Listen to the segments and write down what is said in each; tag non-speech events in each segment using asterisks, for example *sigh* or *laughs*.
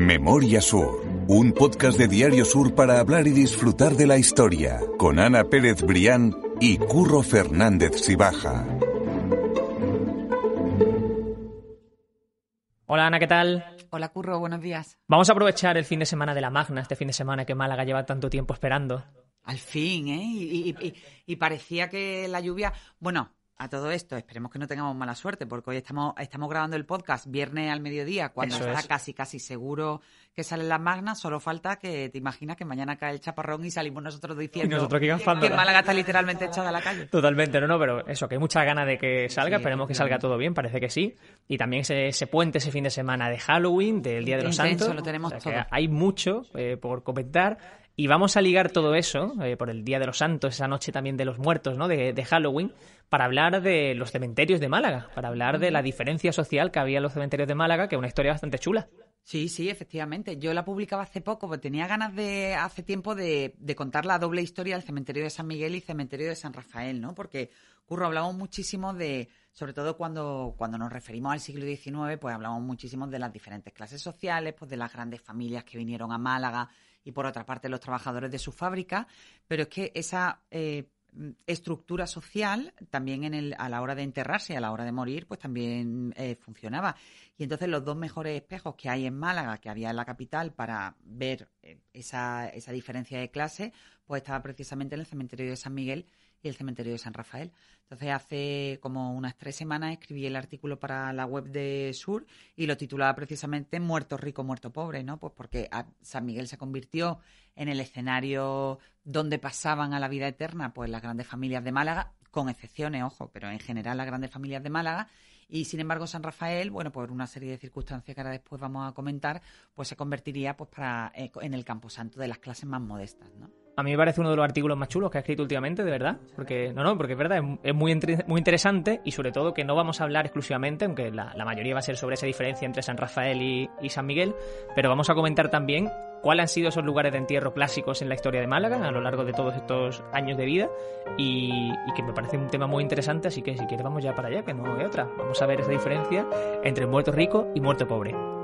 Memoria Sur, un podcast de Diario Sur para hablar y disfrutar de la historia, con Ana Pérez Brián y Curro Fernández Sibaja. Hola Ana, ¿qué tal? Hola Curro, buenos días. Vamos a aprovechar el fin de semana de la Magna, este fin de semana que Málaga lleva tanto tiempo esperando. Al fin, ¿eh? Y, y- y- y parecía que la lluvia... Bueno, a todo esto, esperemos que no tengamos mala suerte, porque hoy estamos, estamos grabando el podcast viernes al mediodía, cuando Eso está es. casi, casi seguro que salen las magnas, solo falta que te imaginas que mañana cae el chaparrón y salimos nosotros diciendo Y nosotros aquí que. Málaga está literalmente echada a la calle. Totalmente, no, no, pero eso, que hay muchas ganas de que salga, Sí, esperemos que salga todo bien, parece que sí. Y también ese, ese puente ese fin de semana de Halloween, del Día de los Santos. lo tenemos que todo. hay mucho eh, por comentar. Y vamos a ligar todo eso, eh, por el Día de los Santos, esa noche también de los muertos, ¿no? De, de Halloween, para hablar de los cementerios de Málaga, para hablar de la diferencia social que había en los cementerios de Málaga, que es una historia bastante chula. Sí, sí, efectivamente. Yo la publicaba hace poco, porque tenía ganas de, hace tiempo, de, de contar la doble historia del cementerio de San Miguel y cementerio de San Rafael, ¿no? Porque, Curro, hablamos muchísimo de, sobre todo cuando, cuando nos referimos al siglo XIX, pues hablamos muchísimo de las diferentes clases sociales, pues de las grandes familias que vinieron a Málaga y por otra parte los trabajadores de su fábrica, pero es que esa eh, estructura social también en el, a la hora de enterrarse y a la hora de morir, pues también eh, funcionaba. Y entonces los dos mejores espejos que hay en Málaga, que había en la capital, para ver eh, esa, esa diferencia de clase, pues estaba precisamente en el cementerio de San Miguel y el cementerio de San Rafael. Entonces hace como unas tres semanas escribí el artículo para la web de Sur y lo titulaba precisamente Muerto rico, muerto pobre, ¿no? Pues porque a- San Miguel se convirtió en el escenario donde pasaban a la vida eterna pues las grandes familias de Málaga, con excepciones, ojo, pero en general las grandes familias de Málaga. Y sin embargo, San Rafael, bueno, por una serie de circunstancias que ahora después vamos a comentar, pues se convertiría pues para eh, en el camposanto de las clases más modestas, ¿no? A mí me parece uno de los artículos más chulos que ha escrito últimamente, de verdad. Porque, no, no, porque es verdad, es, muy, muy interesante y sobre todo que no vamos a hablar exclusivamente, aunque la, la mayoría va a ser sobre esa diferencia entre San Rafael y, y San Miguel, pero vamos a comentar también cuáles han sido esos lugares de entierro clásicos en la historia de Málaga a lo largo de todos estos años de vida y, y que me parece un tema muy interesante, así que si quieres vamos ya para allá, que no hay otra. Vamos a ver esa diferencia entre muerto rico y muerto pobre.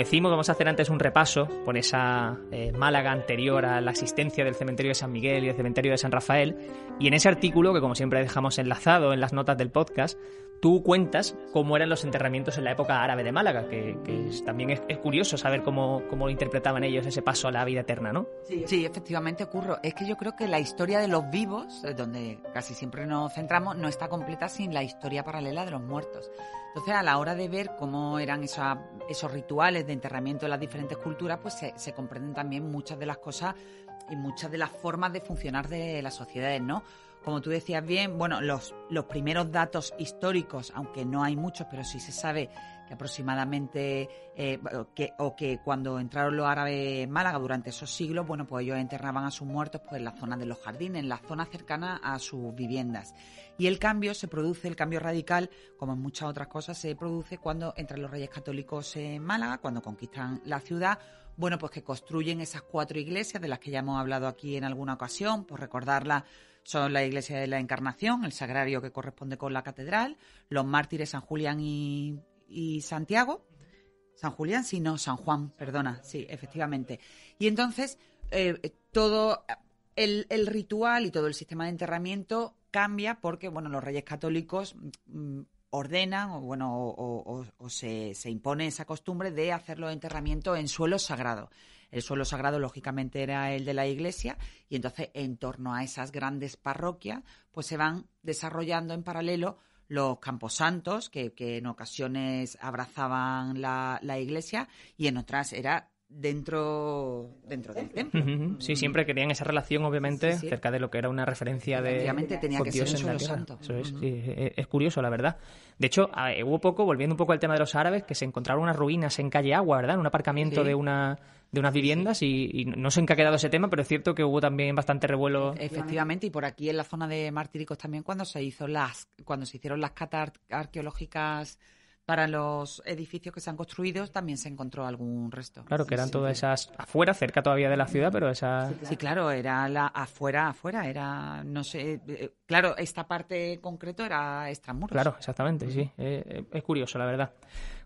Decimos, vamos a hacer antes un repaso por esa eh, Málaga anterior a la existencia del cementerio de San Miguel y del cementerio de San Rafael. Y en ese artículo, que como siempre dejamos enlazado en las notas del podcast, tú cuentas cómo eran los enterramientos en la época árabe de Málaga, que, que es- también es, es curioso saber cómo, cómo interpretaban ellos ese paso a la vida eterna, ¿no? Sí, efectivamente ocurre. Es que yo creo que la historia de los vivos, eh, donde casi siempre nos centramos, no está completa sin la historia paralela de los muertos. Entonces, a la hora de ver cómo eran esa- esos rituales de enterramiento de las diferentes culturas, pues se, se comprenden también muchas de las cosas y muchas de las formas de funcionar de las sociedades, ¿no? Como tú decías bien, bueno, los, los primeros datos históricos, aunque no hay muchos, pero sí se sabe aproximadamente, eh, o que cuando entraron los árabes en Málaga durante esos siglos, bueno, pues ellos enterraban a sus muertos pues, en la zona de los jardines, en la zona cercana a sus viviendas. Y el cambio se produce, el cambio radical, como en muchas otras cosas, se produce cuando entran los reyes católicos en Málaga, cuando conquistan la ciudad, bueno, pues que construyen esas cuatro iglesias de las que ya hemos hablado aquí en alguna ocasión, por recordarlas son la iglesia de la Encarnación, el sagrario que corresponde con la catedral, los mártires San Julián y, y Santiago. San Julián, sí, no, San Juan, perdona, sí, efectivamente. Y entonces eh, todo el, el ritual y todo el sistema de enterramiento cambia porque, bueno, los reyes católicos mm, ordenan o, bueno, o, se, se impone esa costumbre de hacer los enterramientos en suelo sagrado. El suelo sagrado, lógicamente, era el de la iglesia, y entonces, en torno a esas grandes parroquias, pues se van desarrollando en paralelo los camposantos, que, que en ocasiones abrazaban la, la iglesia, y en otras era dentro, dentro del templo. Sí, siempre querían esa relación, obviamente, Sí, sí. cerca de lo que era una referencia de. Efectivamente, tenía con que Dios ser en la santo. Eso es, sí, es, es curioso, la verdad. De hecho, a- hubo poco, volviendo un poco al tema de los árabes, que se encontraron unas ruinas en calle Agua, ¿verdad? En un aparcamiento Sí. de una de unas viviendas y, y no sé en qué ha quedado ese tema, pero es cierto que hubo también bastante revuelo. Efectivamente, y por aquí en la zona de Martíricos también cuando se hizo las, cuando se hicieron las catas ar- arqueológicas para los edificios que se han construido también se encontró algún resto. Claro, que eran todas esas afuera, cerca todavía de la ciudad, pero esas... Sí, claro, era la afuera, afuera, era, no sé, eh, claro, esta parte concreto era extramuros. Claro, exactamente, sí, eh, eh, es curioso, la verdad.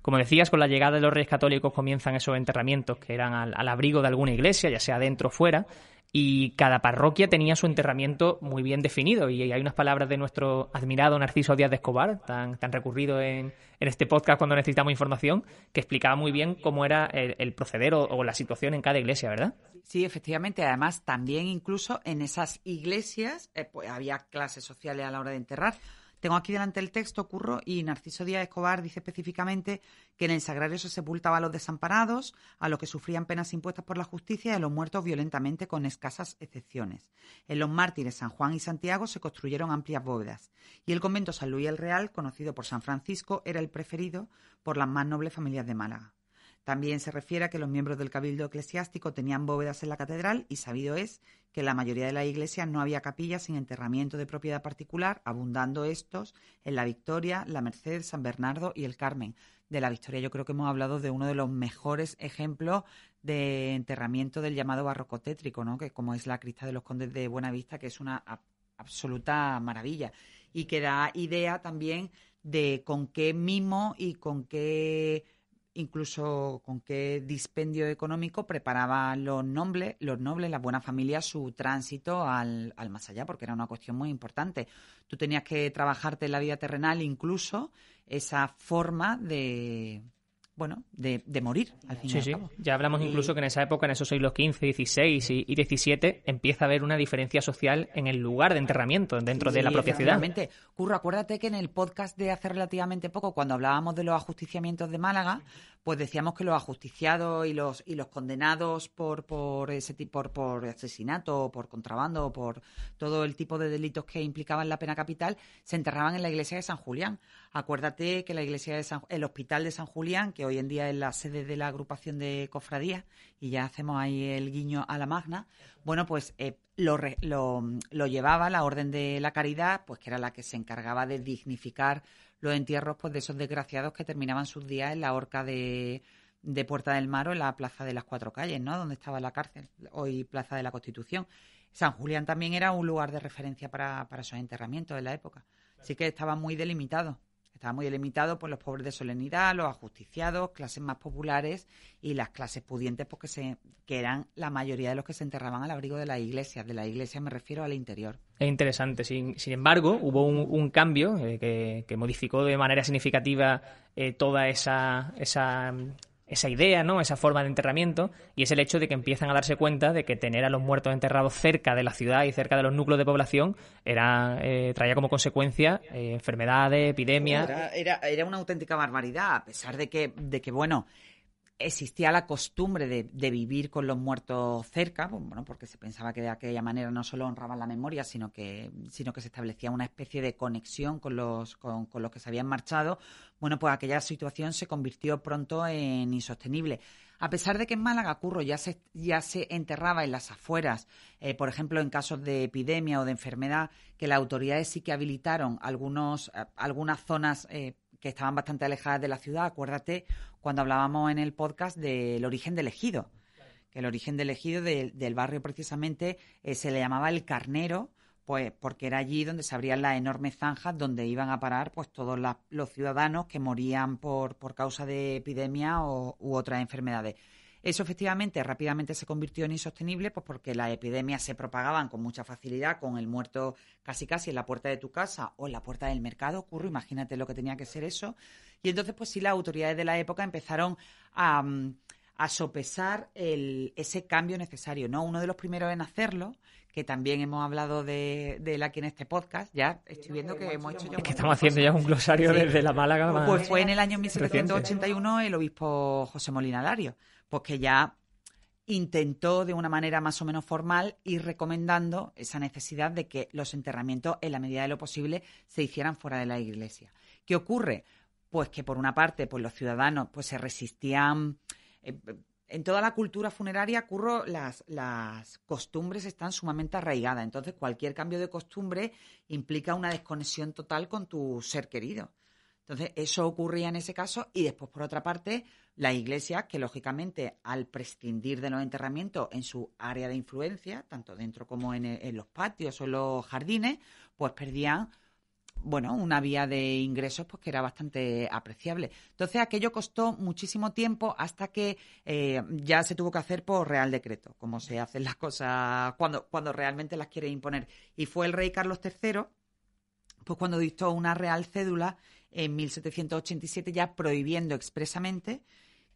Como decías, con la llegada de los reyes católicos comienzan esos enterramientos que eran al, al abrigo de alguna iglesia, ya sea dentro o fuera, y cada parroquia tenía su enterramiento muy bien definido. Y hay unas palabras de nuestro admirado Narciso Díaz de Escobar, tan, tan recurrido en, este podcast cuando necesitamos información, que explicaba muy bien cómo era el, proceder o, la situación en cada iglesia, ¿verdad? Sí, efectivamente. Además, también incluso en esas iglesias eh, pues, había clases sociales a la hora de enterrar. Tengo aquí delante el texto, Curro, y Narciso Díaz Escobar dice específicamente que en el sagrario se sepultaba a los desamparados, a los que sufrían penas impuestas por la justicia y a los muertos violentamente con escasas excepciones. En los mártires San Juan y Santiago se construyeron amplias bóvedas y el convento San Luis el Real, conocido por San Francisco, era el preferido por las más nobles familias de Málaga. También se refiere a que los miembros del cabildo eclesiástico tenían bóvedas en la catedral y sabido es que en la mayoría de las iglesias no había capillas sin enterramiento de propiedad particular, abundando estos en la Victoria, la Merced, San Bernardo y el Carmen. De la Victoria yo creo que hemos hablado de uno de los mejores ejemplos de enterramiento del llamado barroco tétrico, ¿no? que como es la crista de los condes de Buenavista, que es una absoluta maravilla y que da idea también de con qué mimo y con qué incluso con qué dispendio económico preparaban los nobles, los nobles, la buena familia, su tránsito al, al más allá, porque era una cuestión muy importante. Tú tenías que trabajarte en la vida terrenal incluso esa forma de, bueno, de, de morir al fin sí, sí. Ya hablamos incluso que en esa época, en esos siglos XV, XVI y, XVII, empieza a haber una diferencia social en el lugar de enterramiento dentro de la propia ciudad. Curro, acuérdate que en el podcast de hace relativamente poco, cuando hablábamos de los ajusticiamientos de Málaga, pues decíamos que los ajusticiados y los y los condenados por por ese tipo por, por asesinato, por contrabando, por todo el tipo de delitos que implicaban la pena capital, se enterraban en la iglesia de San Julián. Acuérdate que la iglesia de San, el hospital de San Julián, que hoy en día es la sede de la agrupación de cofradías, y ya hacemos ahí el guiño a la magna, bueno, pues eh, lo, lo, lo llevaba la Orden de la Caridad, pues que era la que se encargaba de dignificar los entierros pues, de esos desgraciados que terminaban sus días en la horca de, de Puerta del Mar o en la Plaza de las Cuatro Calles, ¿no? Donde estaba la cárcel, hoy Plaza de la Constitución. San Julián también era un lugar de referencia para, para esos enterramientos de la época. Así que estaba muy delimitado. Estaba muy delimitado por los pobres de solemnidad, los ajusticiados, clases más populares y las clases pudientes, porque se, que eran la mayoría de los que se enterraban al abrigo de las iglesias. De la iglesia me refiero al interior. Es interesante. Sin, sin embargo, hubo un, cambio eh, que, modificó de manera significativa eh, toda esa, esa esa idea, ¿no? Esa forma de enterramiento, y es el hecho de que empiezan a darse cuenta de que tener a los muertos enterrados cerca de la ciudad y cerca de los núcleos de población era eh, traía como consecuencia eh, enfermedades, epidemias. Era, era, una auténtica barbaridad, a pesar de que, de que bueno, existía la costumbre de, vivir con los muertos cerca, pues, bueno, porque se pensaba que de aquella manera no solo honraban la memoria, sino que, sino que se establecía una especie de conexión con los, con, los que se habían marchado. Bueno, pues aquella situación se convirtió pronto en insostenible. A pesar de que en Málaga Curro ya se, ya se enterraba en las afueras, eh, por ejemplo, en casos de epidemia o de enfermedad, que las autoridades sí que habilitaron algunos, eh, algunas zonas eh, que estaban bastante alejadas de la ciudad. Acuérdate cuando hablábamos en el podcast del origen del ejido, que el origen del ejido del barrio precisamente eh, se le llamaba el carnero, pues porque era allí donde se abrían las enormes zanjas donde iban a parar pues todos los ciudadanos que morían por, por causa de epidemia o, u otras enfermedades. Eso efectivamente rápidamente se convirtió en insostenible, pues porque las epidemias se propagaban con mucha facilidad, con el muerto casi casi en la puerta de tu casa o en la puerta del mercado, curro, imagínate lo que tenía que ser eso. Y entonces, pues sí, las autoridades de la época empezaron a, mm, sopesar ese cambio necesario, ¿no? Uno de los primeros en hacerlo que también hemos hablado de, él aquí en este podcast. Ya estoy viendo que hemos hecho ya. Es que estamos haciendo ya un glosario desde la Málaga. Pues fue en el año 1781 el obispo José Molina Lario, pues que ya intentó de una manera más o menos formal ir recomendando esa necesidad de que los enterramientos, en la medida de lo posible, se hicieran fuera de la iglesia. ¿Qué ocurre? Pues que por una parte, pues los ciudadanos pues se resistían. En toda la cultura funeraria, curro, las, las costumbres están sumamente arraigadas. Entonces, cualquier cambio de costumbre implica una desconexión total con tu ser querido. Entonces, eso ocurría en ese caso y después, por otra parte, la iglesia, que lógicamente al prescindir de los enterramientos en su área de influencia, tanto dentro como en, en los patios o en los jardines, pues perdían bueno, una vía de ingresos pues que era bastante apreciable. Entonces aquello costó muchísimo tiempo hasta que eh, ya se tuvo que hacer por real decreto, como se hacen las cosas cuando, cuando realmente las quiere imponer. Y fue el rey Carlos III, pues cuando dictó una real cédula en 1787 ya prohibiendo expresamente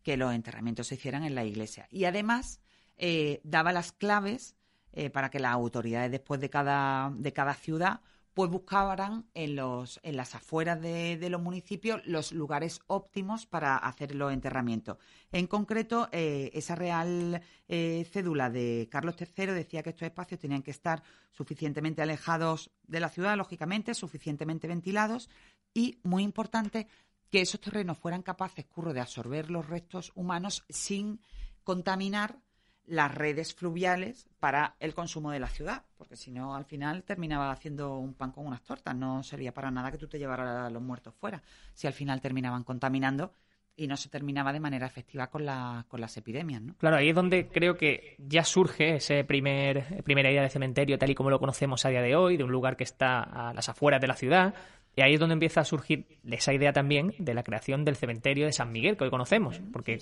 que los enterramientos se hicieran en la iglesia. Y además eh, daba las claves eh, para que las autoridades después de cada, de cada ciudad pues buscaban en, los, en las afueras de, los municipios los lugares óptimos para hacer los enterramientos. En concreto, eh, esa real eh, cédula de Carlos III decía que estos espacios tenían que estar suficientemente alejados de la ciudad, lógicamente, suficientemente ventilados y, muy importante, que esos terrenos fueran capaces, curro, de absorber los restos humanos sin contaminar las redes fluviales para el consumo de la ciudad, porque si no, al final terminaba haciendo un pan con unas tortas, no servía para nada que tú te llevaras a los muertos fuera, si al final terminaban contaminando y no se terminaba de manera efectiva con, la, con las epidemias. ¿no? Claro, ahí es donde creo que ya surge ese primer, primera idea de cementerio tal y como lo conocemos a día de hoy, de un lugar que está a las afueras de la ciudad, y ahí es donde empieza a surgir esa idea también de la creación del cementerio de San Miguel, que hoy conocemos, porque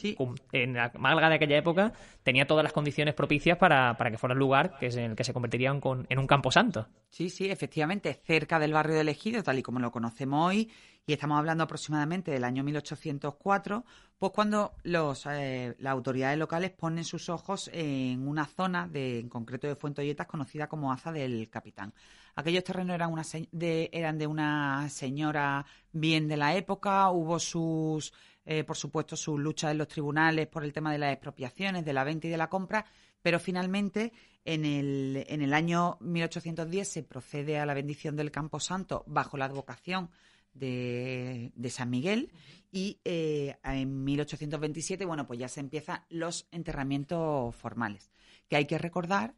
en la Málaga de aquella época tenía todas las condiciones propicias para, que fuera el lugar que es en el que se convertiría en, un campo santo. Sí, sí, efectivamente, cerca del barrio de Ejido, tal y como lo conocemos hoy, y estamos hablando aproximadamente del año 1804, pues cuando los, eh, las autoridades locales ponen sus ojos en una zona, de, en concreto de Fuentolletas, conocida como Aza del Capitán. Aquellos terrenos eran, una, de, eran de una señora bien de la época, hubo sus, eh, por supuesto, sus luchas en los tribunales por el tema de las expropiaciones, de la venta y de la compra, pero finalmente en el, en el año 1810 se procede a la bendición del Campo Santo bajo la advocación de, de, San Miguel y eh, en 1827, bueno, pues ya se empiezan los enterramientos formales, que hay que recordar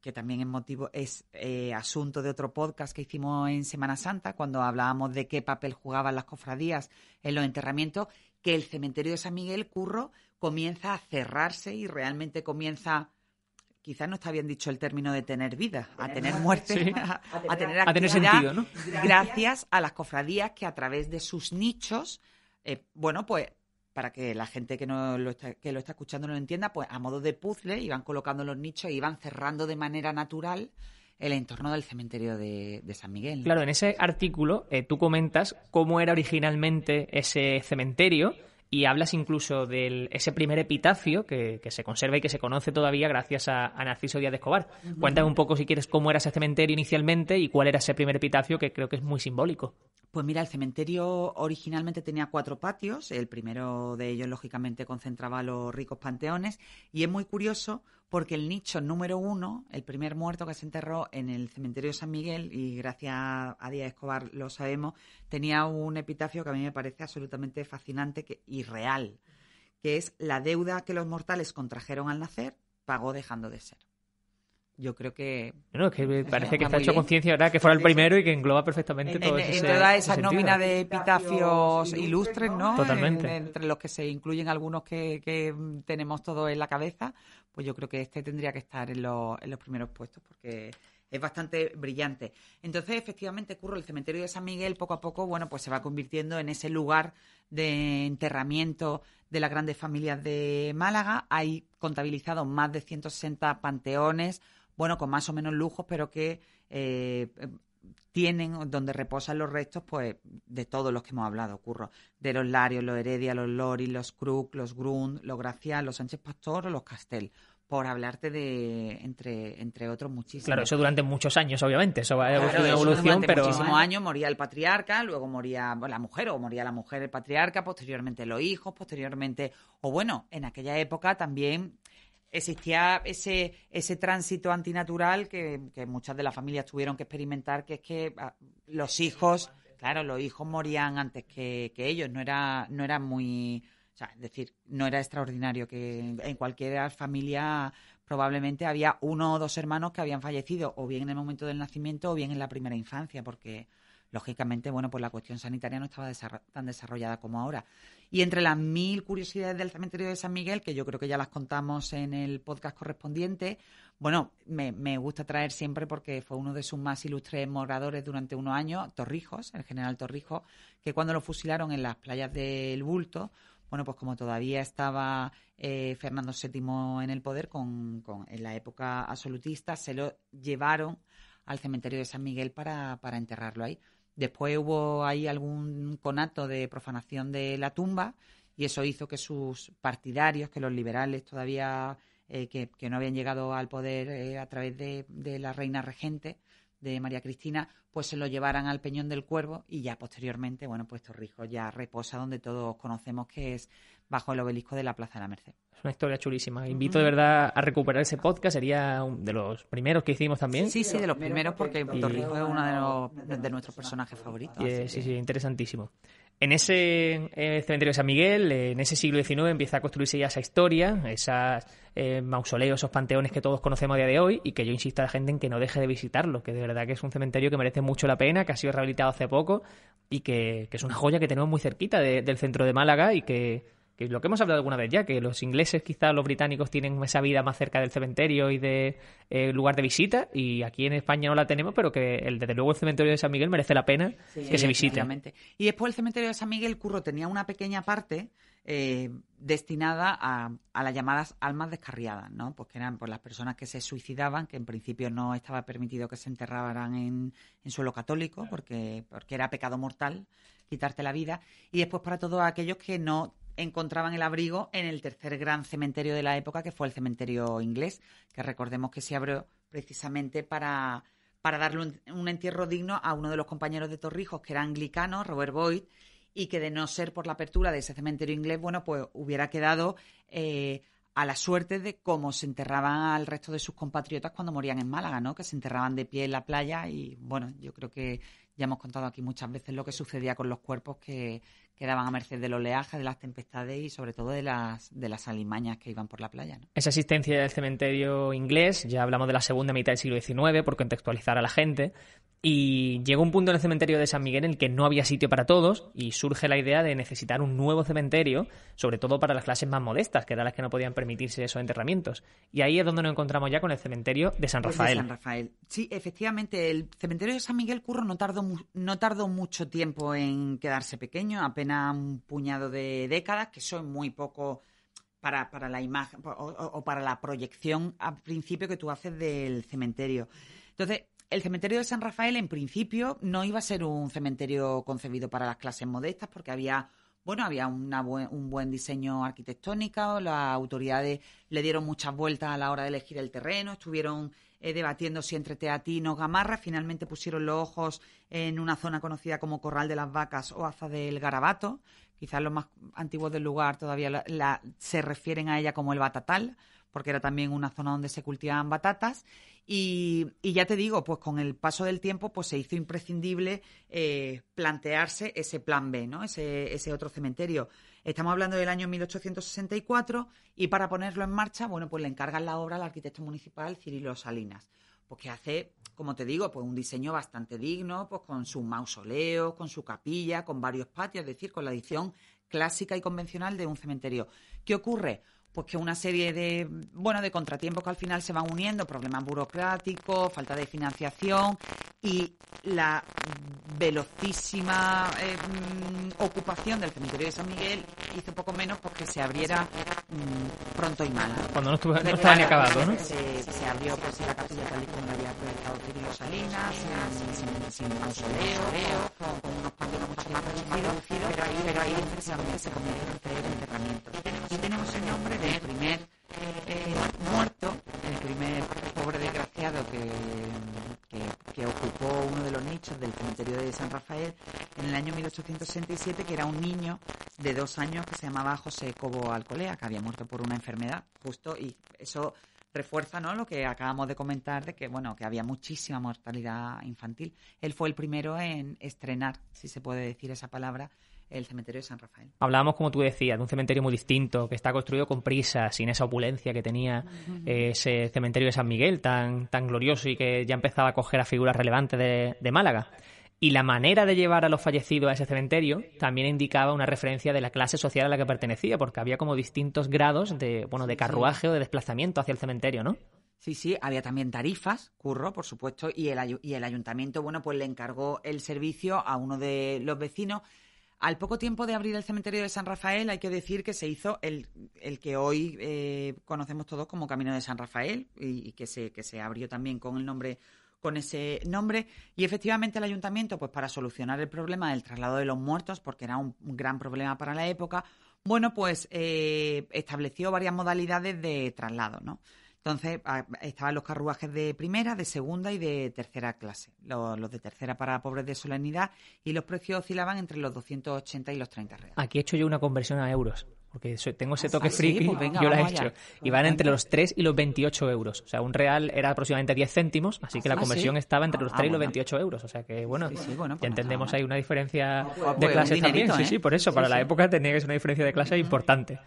que también es motivo, es eh, asunto de otro podcast que hicimos en Semana Santa, cuando hablábamos de qué papel jugaban las cofradías en los enterramientos, que el cementerio de San Miguel Curro comienza a cerrarse y realmente comienza quizás no está bien dicho el término de tener vida, a tener muerte, *laughs* a, tener actividad, gracias a las cofradías que a través de sus nichos, eh, bueno, pues para que la gente que, no lo está, que lo está escuchando no lo entienda, pues a modo de puzzle iban colocando los nichos y iban cerrando de manera natural el entorno del cementerio de, San Miguel. Claro, en ese artículo eh, tú comentas cómo era originalmente ese cementerio y hablas incluso de ese primer epitafio que, se conserva y que se conoce todavía gracias a, Narciso Díaz de Escobar. Cuéntame un poco, si quieres, cómo era ese cementerio inicialmente y cuál era ese primer epitafio que creo que es muy simbólico. Pues mira, el cementerio originalmente tenía cuatro patios. El primero de ellos, lógicamente, concentraba los ricos panteones. Y es muy curioso porque el nicho número uno, el primer muerto que se enterró en el cementerio de San Miguel, y gracias a Díaz Escobar lo sabemos, tenía un epitafio que a mí me parece absolutamente fascinante y real, que es la deuda que los mortales contrajeron al nacer, pagó dejando de ser yo creo que... Bueno, que parece que está hecho conciencia, ¿verdad? Que fuera el primero y que engloba perfectamente todo en, toda esa nómina de epitafios ilustres, ¿no? Totalmente. entre los que se incluyen algunos que, que, tenemos todos en la cabeza, pues yo creo que este tendría que estar en, los, primeros puestos porque es bastante brillante. Entonces, efectivamente, Curro, el cementerio de San Miguel, poco a poco, bueno, pues se va convirtiendo en ese lugar de enterramiento de las grandes familias de Málaga. Hay contabilizados más de 160 panteones, bueno, con más o menos lujos, pero que eh, tienen donde reposan los restos, pues, de todos los que hemos hablado, curro. De los Larios, los Heredia, los Lori, los Crook, los Grund, los Gracia, los Sánchez Pastor o los Castel por hablarte de entre entre otros muchísimos. Claro, eso durante muchos años, obviamente, eso va a una evolución, pero muchísimos años moría el patriarca, luego moría la mujer o moría la mujer el patriarca, posteriormente los hijos, posteriormente o bueno, en aquella época también existía ese, ese tránsito antinatural que, muchas de las familias tuvieron que experimentar, que es que ah, los hijos, claro, los hijos morían antes que, ellos, no era, no era muy... O sea, es decir, no era extraordinario que en cualquier familia probablemente había uno o dos hermanos que habían fallecido, o bien en el momento del nacimiento o bien en la primera infancia, porque lógicamente, bueno, pues la cuestión sanitaria no estaba tan desarrollada como ahora. Y entre las mil curiosidades del cementerio de San Miguel, que yo creo que ya las contamos en el podcast correspondiente, bueno, me, gusta traer siempre porque fue uno de sus más ilustres moradores durante unos años, Torrijos, el general Torrijos, que cuando lo fusilaron en las playas del Bulto, bueno, pues como todavía estaba eh, Fernando VII en el poder, con, en la época absolutista, se lo llevaron al cementerio de San Miguel para, para enterrarlo ahí. Después hubo ahí algún conato de profanación de la tumba y eso hizo que sus partidarios, que los liberales todavía eh, que, no habían llegado al poder eh, a través de, de, la reina regente de María Cristina, pues se lo llevaran al Peñón del Cuervo y ya posteriormente, bueno, pues Torrijos ya reposa donde todos conocemos que es bajo el obelisco de la Plaza de la Merced. Es una historia chulísima. Invito de verdad a recuperar ese podcast. Sería de los primeros que hicimos también. Sí, sí, de los primeros porque Torrijos es uno de, nuestros personajes favoritos. sí, sí, interesantísimo. En ese eh, cementerio de San Miguel, en ese siglo XIX, empieza a construirse ya esa historia, esos eh, mausoleos, esos panteones que todos conocemos a día de hoy, y que yo insisto a la gente en que no deje de visitarlo, que de verdad que es un cementerio que merece mucho la pena, que ha sido rehabilitado hace poco, y que, es una joya que tenemos muy cerquita del centro de Málaga y que que lo que hemos hablado alguna vez ya, que los ingleses, quizás los británicos, tienen esa vida más cerca del cementerio y de eh, lugar de visita, y aquí en España no la tenemos, pero que el, desde luego el cementerio de San Miguel merece la pena que se visite. Y después el cementerio de San Miguel, Curro, tenía una pequeña parte eh, destinada a, las llamadas almas descarriadas, ¿no? Pues que eran por las personas que se suicidaban, que en principio no estaba permitido que se enterraran en, en suelo católico, porque, porque era pecado mortal quitarte la vida, y después para todos aquellos que no encontraban el abrigo en el tercer gran cementerio de la época, que fue el cementerio inglés, que recordemos que se abrió precisamente para, para darle un, entierro digno a uno de los compañeros de Torrijos, que era anglicano, Robert Boyd, y que de no ser por la apertura de ese cementerio inglés, bueno, pues hubiera quedado eh, a la suerte de cómo se enterraban al resto de sus compatriotas cuando morían en Málaga, ¿no? Que se enterraban de pie en la playa y, bueno, yo creo que ya hemos contado aquí muchas veces lo que sucedía con los cuerpos que, quedaban a merced del oleaje, de las tempestades y sobre todo de las, de las alimañas que iban por la playa. Esa existencia del cementerio inglés, ya hablamos de la segunda mitad del siglo XIX, por contextualizar a la gente, y llegó un punto en el cementerio de San Miguel en el que no había sitio para todos y surge la idea de necesitar un nuevo cementerio, sobre todo para las clases más modestas, que eran las que no podían permitirse esos enterramientos. Y ahí es donde nos encontramos ya con el cementerio de San pues Rafael. San Rafael. Sí, efectivamente, el cementerio de San Miguel Curro no tardó, no tardó mucho tiempo en quedarse pequeño, apenas un puñado de décadas, que son muy poco para, para la imagen o para la proyección al principio que tú haces del cementerio. Entonces, el cementerio de San Rafael, en principio, no iba a ser un cementerio concebido para las clases modestas porque había bueno, había un buen diseño arquitectónico, las autoridades le dieron muchas vueltas a la hora de elegir el terreno, estuvieron eh, debatiendo si entre Teatino o Gamarra, finalmente pusieron los ojos en una zona conocida como Corral de las Vacas o Aza del Garabato, quizás los más antiguos del lugar todavía se refieren a ella como el Batatal, porque era también una zona donde se cultivaban batatas. Y, ya te digo, pues con el paso del tiempo, pues se hizo imprescindible eh, plantearse ese plan B, ¿no? Ese, ese otro cementerio. Estamos hablando del año 1864 y para ponerlo en marcha, bueno, pues le encargan la obra al arquitecto municipal Cirilo Salinas, pues que hace, como te digo, pues un diseño bastante digno, pues con su mausoleo, con su capilla, con varios patios, es decir, con la edición clásica y convencional de un cementerio. ¿Qué ocurre? Pues que una serie de bueno de contratiempos que al final se van uniendo, problemas burocráticos, falta de financiación y la velocísima eh, mm, ocupación del cementerio de San Miguel hizo poco menos porque se abriera mm, pronto y mal. Cuando no, estuvo, no estaba ni acabado, ¿no? Se, abrió pues la capilla tal y como la había proyectado Cirilo Salinas, sin, mausoleo, con, unos patios mucho más reducidos, pero ahí, pero ahí precisamente se a hacer enterramientos. 1967, que era un niño de dos años que se llamaba José Cobo Alcolea, que había muerto por una enfermedad, justo, y eso refuerza ¿no? lo que acabamos de comentar de que bueno que había muchísima mortalidad infantil. Él fue el primero en estrenar, si se puede decir esa palabra, el cementerio de San Rafael. Hablábamos, como tú decías, de un cementerio muy distinto, que está construido con prisa, sin esa opulencia que tenía eh, ese cementerio de San Miguel, tan, tan glorioso y que ya empezaba a coger a figuras relevantes de Málaga. Y la manera de llevar a los fallecidos a ese cementerio también indicaba una referencia de la clase social a la que pertenecía, porque había como distintos grados de, bueno, de carruaje o de desplazamiento hacia el cementerio, ¿no? Sí, sí, había también tarifas, curro, por supuesto, y el, y el ayuntamiento, bueno, pues le encargó el servicio a uno de los vecinos. Al poco tiempo de abrir el cementerio de San Rafael, hay que decir que se hizo el, el que hoy eh, conocemos todos como Camino de San Rafael y, y, que, se, que se abrió también con el nombre con ese nombre y efectivamente el ayuntamiento, pues para solucionar el problema del traslado de los muertos, porque era un, gran problema para la época, bueno, pues eh, estableció varias modalidades de traslado, ¿no? Entonces, estaban los carruajes de primera, de segunda y de tercera clase. Los, de tercera para pobres de solemnidad y los precios oscilaban entre los 280 y los 30 reales. Aquí he hecho yo una conversión a euros porque tengo ese toque friki, sí, pues venga, yo la he hecho. Y van entre los 3 y los 28 euros. O sea, un real era aproximadamente 10 céntimos, así que la conversión ¿sí? estaba entre los 3 ah, y los 28 euros. O sea que, bueno, bueno ya entendemos ahí una diferencia pues, de clases también. ¿eh? Sí, sí, por eso, para la época tenía que ser una diferencia de clase importante.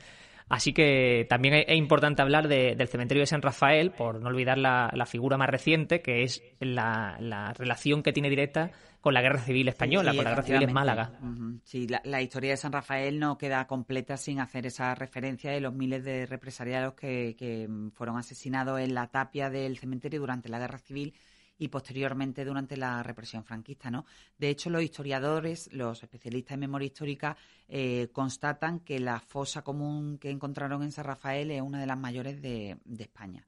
Así que también es importante hablar de, del cementerio de San Rafael, por no olvidar la, la figura más reciente, que es la, la relación que tiene directa con la Guerra Civil Española, sí, con la Guerra Civil en Málaga. Uh -huh. Sí, la, la, historia de San Rafael no queda completa sin hacer esa referencia de los miles de represaliados que, que fueron asesinados en la tapia del cementerio durante la Guerra Civil y posteriormente durante la represión franquista, ¿no? De hecho, los historiadores, los especialistas en memoria histórica, eh, constatan que la fosa común que encontraron en San Rafael es una de las mayores de, de España.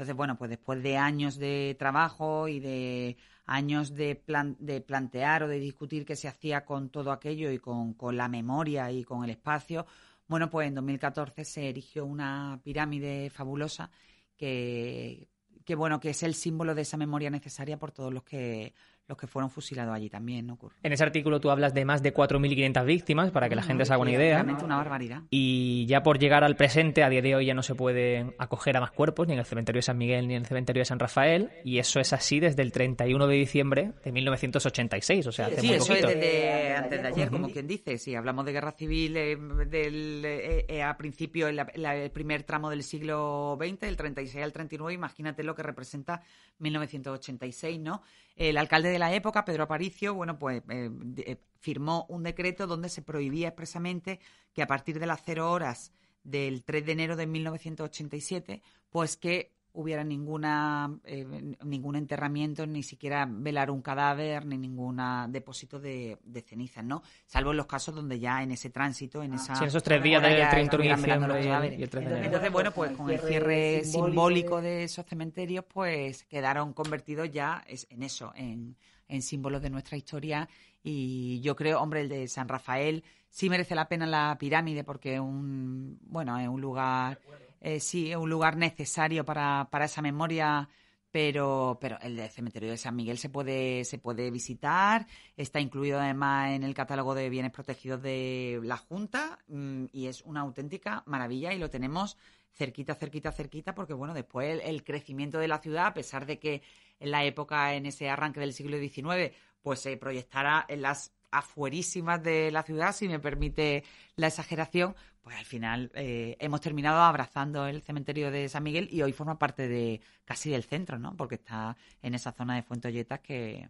Entonces, bueno, pues después de años de trabajo y de años de, plan, de plantear o de discutir qué se hacía con todo aquello y con, con la memoria y con el espacio, bueno, pues en 2014 se erigió una pirámide fabulosa que, que bueno, que es el símbolo de esa memoria necesaria por todos los que los que fueron fusilados allí también, ¿no? ocurre. En ese artículo tú hablas de más de 4.500 víctimas, para que la gente se haga una idea. Realmente una barbaridad. Y ya por llegar al presente, a día de hoy ya no se puede acoger a más cuerpos, ni en el cementerio de San Miguel ni en el cementerio de San Rafael, y eso es así desde el 31 de diciembre de 1986, o sea, hace sí, muy eso poquito. es desde antes de ayer, como quien dice. Si hablamos de guerra civil eh, del, eh, eh, a principio, el, el primer tramo del siglo XX, del 36 al 39, imagínate lo que representa 1986, ¿no? El alcalde de la época, Pedro Aparicio, bueno, pues eh, de, firmó un decreto donde se prohibía expresamente que a partir de las cero horas del 3 de enero de 1987, pues que hubiera ninguna eh, ningún enterramiento, ni siquiera velar un cadáver, ni ningún depósito de, de, cenizas, ¿no? Salvo en los casos donde ya en ese tránsito, en esa... Sí, esos tres días del 30 de diciembre y, el 3 de enero. Entonces, bueno, pues con el cierre simbólico de esos cementerios, pues quedaron convertidos ya en eso, en, en símbolos de nuestra historia y yo creo, hombre, el de San Rafael sí merece la pena la pirámide porque es un, bueno, es un lugar eh, sí, un lugar necesario para, para esa memoria, pero, pero el del cementerio de San Miguel se puede, se puede visitar, está incluido además en el catálogo de bienes protegidos de la Junta mmm, y es una auténtica maravilla y lo tenemos cerquita, cerquita, cerquita, porque bueno, después el, el, crecimiento de la ciudad, a pesar de que en la época, en ese arranque del siglo XIX, pues se proyectara en las afuerísimas de la ciudad, si me permite la exageración, pues al final eh, hemos terminado abrazando el cementerio de San Miguel y hoy forma parte de casi del centro, ¿no? Porque está en esa zona de Fuentolletas que,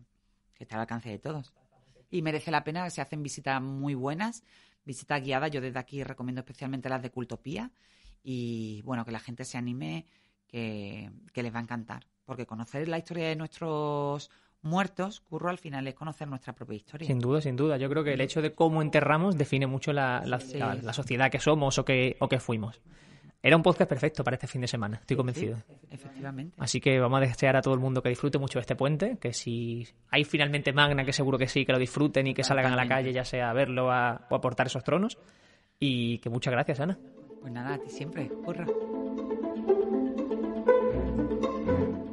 que está al alcance de todos. Y merece la pena, se hacen visitas muy buenas, visitas guiadas. Yo desde aquí recomiendo especialmente las de Cultopía y bueno, que la gente se anime, que, que les va a encantar. Porque conocer la historia de nuestros muertos, Curro, al final es conocer nuestra propia historia. Sin duda, sin duda. Yo creo que el hecho de cómo enterramos define mucho la, la, sí. la, la sociedad que somos o que, o que fuimos. Era un podcast perfecto para este fin de semana, estoy convencido. Sí, efectivamente. Así que vamos a desear a todo el mundo que disfrute mucho de este puente, que si hay finalmente Magna, que seguro que sí, que lo disfruten y que salgan a la calle, ya sea a verlo a, o a portar esos tronos. Y que muchas gracias, Ana. Pues nada, a ti siempre, curra.